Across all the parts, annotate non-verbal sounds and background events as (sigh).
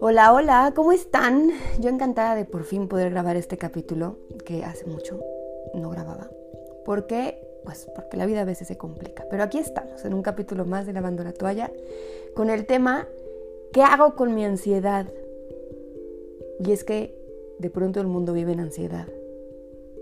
Hola, hola, ¿cómo están? Yo encantada de por fin poder grabar este capítulo que hace mucho no grababa. ¿Por qué? Pues porque la vida a veces se complica. Pero aquí estamos, en un capítulo más de Lavando la Toalla, con el tema ¿qué hago con mi ansiedad? Y es que de pronto el mundo vive en ansiedad.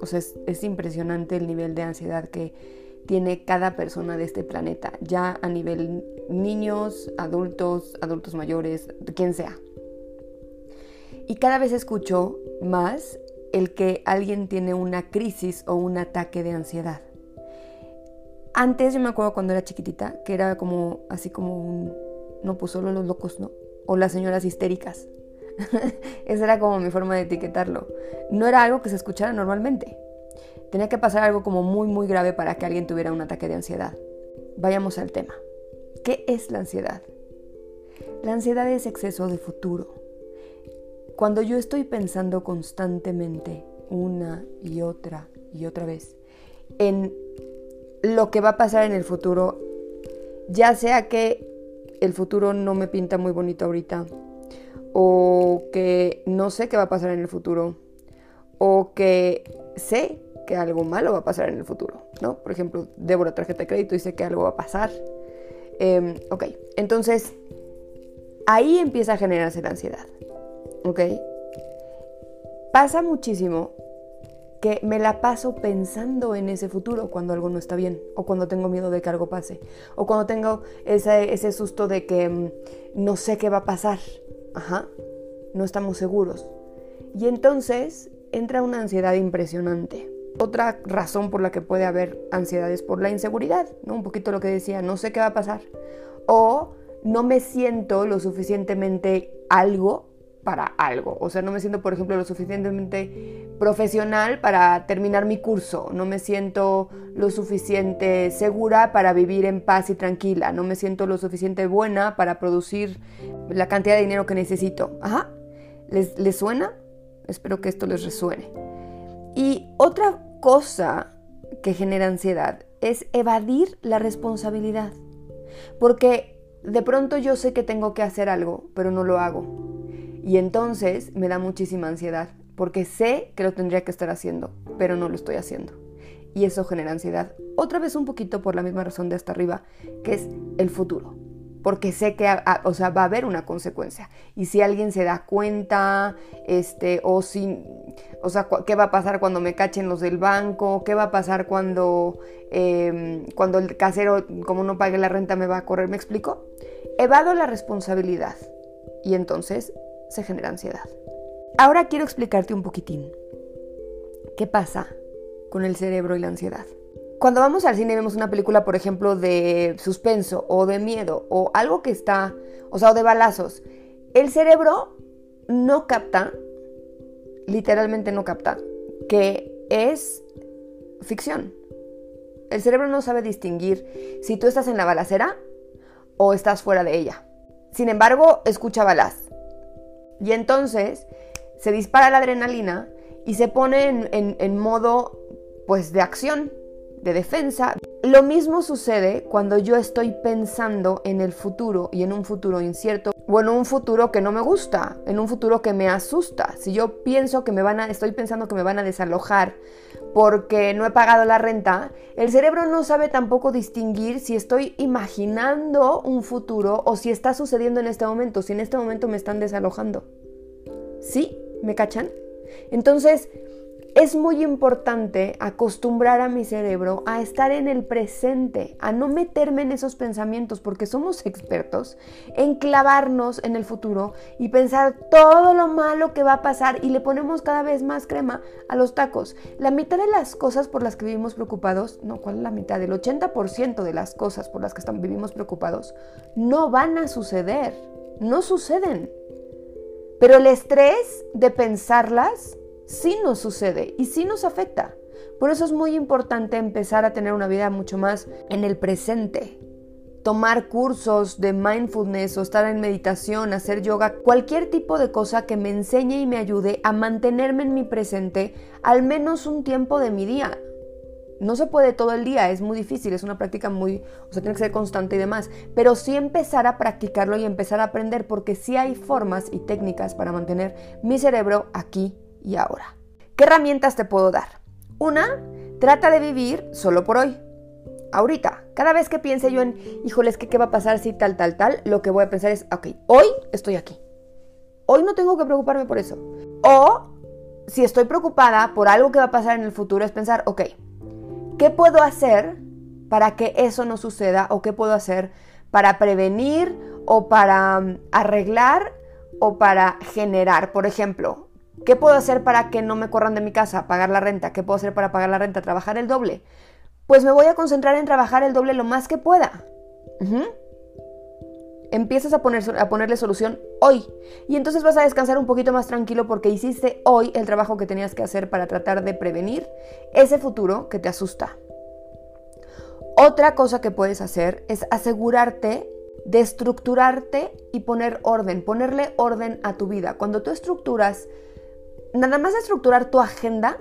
O sea, es, es impresionante el nivel de ansiedad que tiene cada persona de este planeta, ya a nivel niños, adultos, adultos mayores, quien sea. Y cada vez escucho más el que alguien tiene una crisis o un ataque de ansiedad. Antes yo me acuerdo cuando era chiquitita que era como así como un no pues solo los locos, ¿no? O las señoras histéricas. (laughs) Esa era como mi forma de etiquetarlo. No era algo que se escuchara normalmente. Tenía que pasar algo como muy muy grave para que alguien tuviera un ataque de ansiedad. Vayamos al tema. ¿Qué es la ansiedad? La ansiedad es exceso de futuro. Cuando yo estoy pensando constantemente una y otra y otra vez en lo que va a pasar en el futuro, ya sea que el futuro no me pinta muy bonito ahorita, o que no sé qué va a pasar en el futuro, o que sé que algo malo va a pasar en el futuro, ¿no? Por ejemplo, debo la tarjeta de crédito y sé que algo va a pasar. Em, ok, entonces ahí empieza a generarse la ansiedad. ¿ok? Pasa muchísimo que me la paso pensando en ese futuro cuando algo no está bien, o cuando tengo miedo de que algo pase, o cuando tengo ese, ese susto de que mm, no sé qué va a pasar, ajá, no estamos seguros. Y entonces entra una ansiedad impresionante. Otra razón por la que puede haber ansiedad es por la inseguridad, ¿no? Un poquito lo que decía, no sé qué va a pasar. O no me siento lo suficientemente algo para algo. O sea, no me siento, por ejemplo, lo suficientemente profesional para terminar mi curso. No me siento lo suficiente segura para vivir en paz y tranquila. No me siento lo suficiente buena para producir la cantidad de dinero que necesito. Ajá. ¿Les, ¿Les suena? Espero que esto les resuene. Y otra cosa que genera ansiedad es evadir la responsabilidad. Porque de pronto yo sé que tengo que hacer algo, pero no lo hago y entonces me da muchísima ansiedad, porque sé que lo tendría que estar haciendo, pero no lo estoy haciendo. Y eso genera ansiedad. Otra vez un poquito por la misma razón de hasta arriba, que es el futuro. Porque sé que o sea, va a haber una consecuencia. Y si alguien se da cuenta, este, o si, o sea, ¿qué va a pasar cuando me cachen los del banco? ¿Qué va a pasar cuando, em, cuando el casero, como no pague la renta, me va a correr? ¿Me explico? Evado la responsabilidad. Y entonces se genera ansiedad. Ahora quiero explicarte un poquitín qué pasa con el cerebro y la ansiedad. Cuando vamos al cine y vemos una película, por ejemplo, de suspenso o de miedo o algo que está, o sea, o de balazos, el cerebro no capta, literalmente no capta, que es ficción. El cerebro no sabe distinguir si tú estás en la balacera o estás fuera de ella. Sin embargo, escucha balas y entonces se dispara la adrenalina y se pone en, modo pues de acción, de defensa. Lo mismo sucede cuando yo estoy pensando en el futuro y en un futuro incierto o en un futuro que no me gusta, en un futuro que me asusta. Si yo pienso que me van a, estoy pensando que me van a desalojar porque no he pagado la renta, el cerebro no sabe tampoco distinguir si estoy imaginando un futuro o si está sucediendo en este momento, si en este momento me están desalojando. ¿Sí? ¿Me cachan? Entonces, es muy importante acostumbrar a mi cerebro a estar en el presente, a no meterme en esos pensamientos, porque somos expertos en clavarnos en el futuro y pensar todo lo malo que va a pasar y le ponemos cada vez más crema a los tacos. La mitad de las cosas por las que vivimos preocupados, no, ¿cuál es la mitad? El 80% de las cosas por las que vivimos preocupados no van a suceder, no suceden. Pero el estrés de pensarlas sí nos sucede y sí nos afecta. Por eso es muy importante empezar a tener una vida mucho más en el presente. Tomar cursos de mindfulness o estar en meditación, hacer yoga, cualquier tipo de cosa que me enseñe y me ayude a mantenerme en mi presente al menos un tiempo de mi día. No se puede todo el día, es muy difícil, es una práctica muy, o sea, tiene que ser constante y demás, pero sí empezar a practicarlo y empezar a aprender, porque sí hay formas y técnicas para mantener mi cerebro aquí y ahora. ¿Qué herramientas te puedo dar? Una, trata de vivir solo por hoy. Ahorita, cada vez que piense yo en, híjoles, qué va a pasar si tal, tal, tal, lo que voy a pensar es, ok, hoy estoy aquí. Hoy no tengo que preocuparme por eso. O si estoy preocupada por algo que va a pasar en el futuro, es pensar, ok, ¿qué puedo hacer para que eso no suceda? ¿O qué puedo hacer para prevenir o para mm, arreglar o para generar? Por ejemplo, ¿qué puedo hacer para que no me corran de mi casa? Pagar la renta. ¿Qué puedo hacer para pagar la renta? Trabajar el doble. Pues me voy a concentrar en trabajar el doble lo más que pueda empiezas a, a ponerle solución hoy. Y entonces vas a descansar un poquito más tranquilo porque hiciste hoy el trabajo que tenías que hacer para tratar de prevenir ese futuro que te asusta. Otra cosa que puedes hacer es asegurarte de estructurarte y poner orden, ponerle orden a tu vida. Cuando tú estructuras, nada más estructurar tu agenda,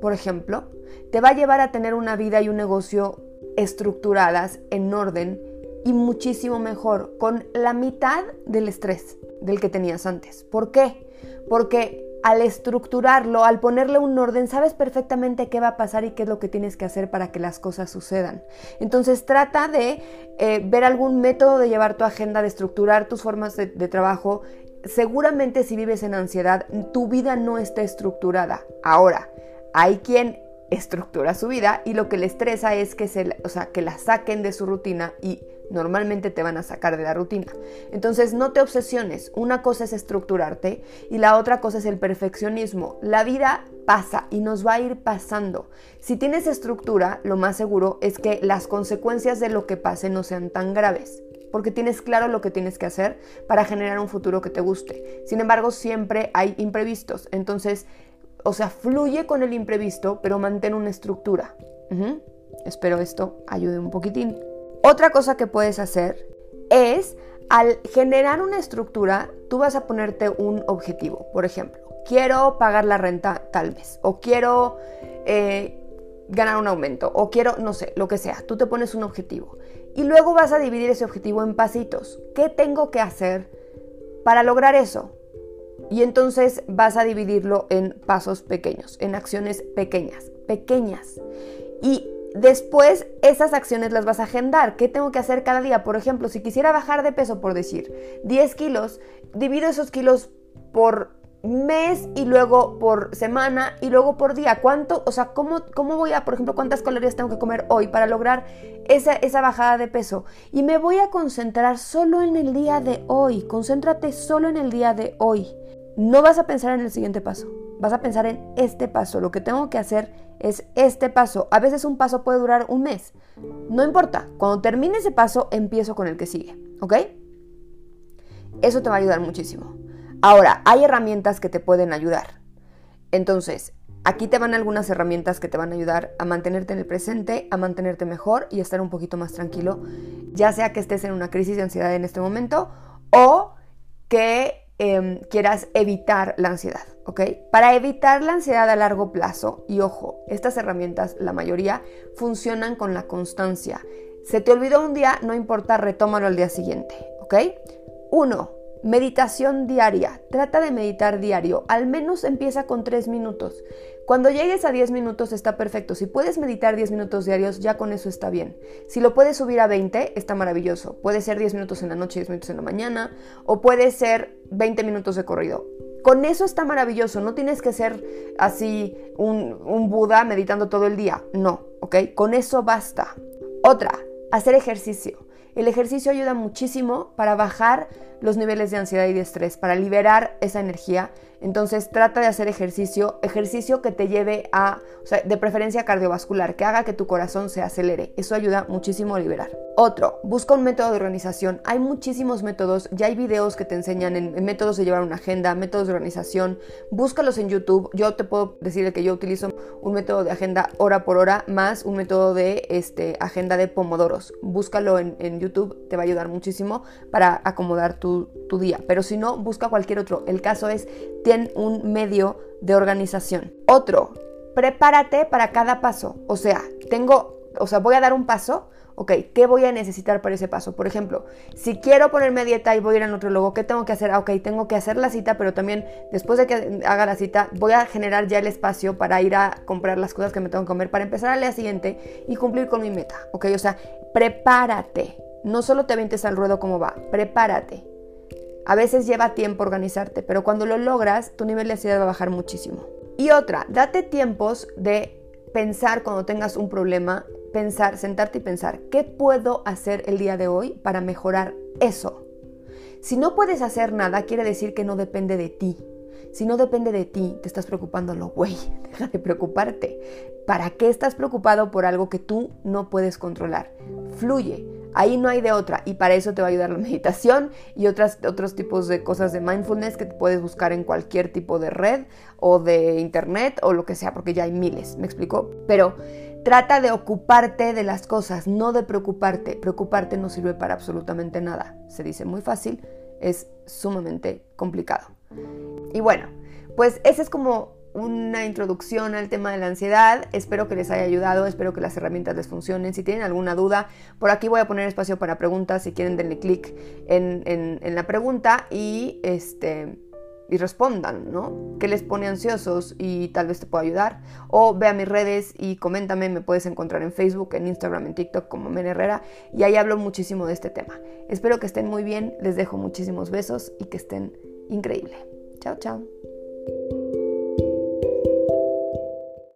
por ejemplo, te va a llevar a tener una vida y un negocio estructuradas, en orden, y muchísimo mejor, con la mitad del estrés del que tenías antes. ¿Por qué? Porque al estructurarlo, al ponerle un orden, sabes perfectamente qué va a pasar y qué es lo que tienes que hacer para que las cosas sucedan. Entonces trata de eh, ver algún método de llevar tu agenda, de estructurar tus formas de, trabajo. Seguramente si vives en ansiedad, tu vida no está estructurada. Ahora, hay quien estructura su vida y lo que le estresa es que, se, o sea, que la saquen de su rutina y normalmente te van a sacar de la rutina. Entonces no te obsesiones, una cosa es estructurarte y la otra cosa es el perfeccionismo. La vida pasa y nos va a ir pasando. Si tienes estructura, lo más seguro es que las consecuencias de lo que pase no sean tan graves porque tienes claro lo que tienes que hacer para generar un futuro que te guste. Sin embargo, siempre hay imprevistos. Entonces, o sea, fluye con el imprevisto, pero mantén una estructura. Espero esto ayude un poquitín. Otra cosa que puedes hacer es, al generar una estructura, tú vas a ponerte un objetivo. Por ejemplo, quiero pagar la renta tal mes, o quiero eh, ganar un aumento, o quiero, no sé, lo que sea. Tú te pones un objetivo. Y luego vas a dividir ese objetivo en pasitos. ¿Qué tengo que hacer para lograr eso? Y entonces vas a dividirlo en pasos pequeños, en acciones pequeñas, pequeñas. Y Después, esas acciones las vas a agendar. ¿Qué tengo que hacer cada día? Por ejemplo, si quisiera bajar de peso, por decir, 10 kilos, divido esos kilos por mes y luego por semana y luego por día. ¿Cuánto? O sea, ¿cómo, cómo voy a, por ejemplo, cuántas calorías tengo que comer hoy para lograr esa, esa bajada de peso? Y me voy a concentrar solo en el día de hoy. Concéntrate solo en el día de hoy. No vas a pensar en el siguiente paso. Vas a pensar en este paso. Lo que tengo que hacer es este paso. A veces un paso puede durar un mes. No importa. Cuando termine ese paso, empiezo con el que sigue. ¿Ok? Eso te va a ayudar muchísimo. Ahora, hay herramientas que te pueden ayudar. Entonces, aquí te van algunas herramientas que te van a ayudar a mantenerte en el presente, a mantenerte mejor y estar un poquito más tranquilo, ya sea que estés en una crisis de ansiedad en este momento o que Em, quieras evitar la ansiedad, ¿ok? Para evitar la ansiedad a largo plazo, y ojo, estas herramientas, la mayoría, funcionan con la constancia. Se te olvidó un día, no importa, retómalo al día siguiente, ¿ok? Uno, Meditación diaria. Trata de meditar diario. Al menos empieza con 3 minutos. Cuando llegues a 10 minutos está perfecto. Si puedes meditar 10 minutos diarios, ya con eso está bien. Si lo puedes subir a 20, está maravilloso. Puede ser 10 minutos en la noche, 10 minutos en la mañana, o puede ser 20 minutos de corrido. Con eso está maravilloso. No tienes que ser así un, un Buda meditando todo el día. No, ¿ok? Con eso basta. Otra, hacer ejercicio. El ejercicio ayuda muchísimo para bajar los niveles de ansiedad y de estrés, para liberar esa energía. Entonces trata de hacer ejercicio, ejercicio que te lleve a, o sea, de preferencia cardiovascular, que haga que tu corazón se acelere. Eso ayuda muchísimo a liberar. Otro, busca un método de organización. Hay muchísimos métodos, ya hay videos que te enseñan en, métodos de llevar una agenda, métodos de organización. Búscalos en YouTube. Yo te puedo decir que yo utilizo un método de agenda hora por hora más un método de este, agenda de pomodoros. Búscalo en, en YouTube, te va a ayudar muchísimo para acomodar tu tu, día, pero si no, busca cualquier otro. El caso es, un medio de organización. Otro, prepárate para cada paso. O sea, tengo, o sea, voy a dar un paso, ok, ¿qué voy a necesitar para ese paso? Por ejemplo, si quiero ponerme a dieta y voy a ir al nutriólogo, ¿qué tengo que hacer? Ah, ok, tengo que hacer la cita, pero también después de que haga la cita, voy a generar ya el espacio para ir a comprar las cosas que me tengo que comer para empezar al día siguiente y cumplir con mi meta, ok, o sea, prepárate. No solo te ventes al ruedo como va, prepárate. A veces lleva tiempo organizarte, pero cuando lo logras, tu nivel de ansiedad va a bajar muchísimo. Y otra, date tiempos de pensar cuando tengas un problema pensar, sentarte y pensar, ¿qué puedo hacer el día de hoy para mejorar eso? Si no puedes hacer nada, quiere decir que no depende de ti. Si no depende de ti, te estás preocupando lo güey, (laughs) deja de preocuparte. ¿Para qué estás preocupado por algo que tú no puedes controlar? Fluye, ahí no hay de otra y para eso te va a ayudar la (laughs) meditación y otras, otros tipos de cosas de mindfulness que te puedes buscar en cualquier tipo de red o de internet o lo que sea, porque ya hay miles, ¿me explico? Pero Trata de ocuparte de las cosas, no de preocuparte. Preocuparte no sirve para absolutamente nada. Se dice muy fácil, es sumamente complicado. Y bueno, pues esa es como una introducción al tema de la ansiedad. Espero que les haya ayudado, espero que las herramientas les funcionen. Si tienen alguna duda, por aquí voy a poner espacio para preguntas. Si quieren, denle clic en, en la pregunta y este y respondan, ¿no? ¿Qué les pone ansiosos y tal vez te pueda ayudar? O ve a mis redes y coméntame, me puedes encontrar en Facebook, en Instagram, en TikTok como Men Herrera y ahí hablo muchísimo de este tema. Espero que estén muy bien, les dejo muchísimos besos y que estén increíble. Chao, chao.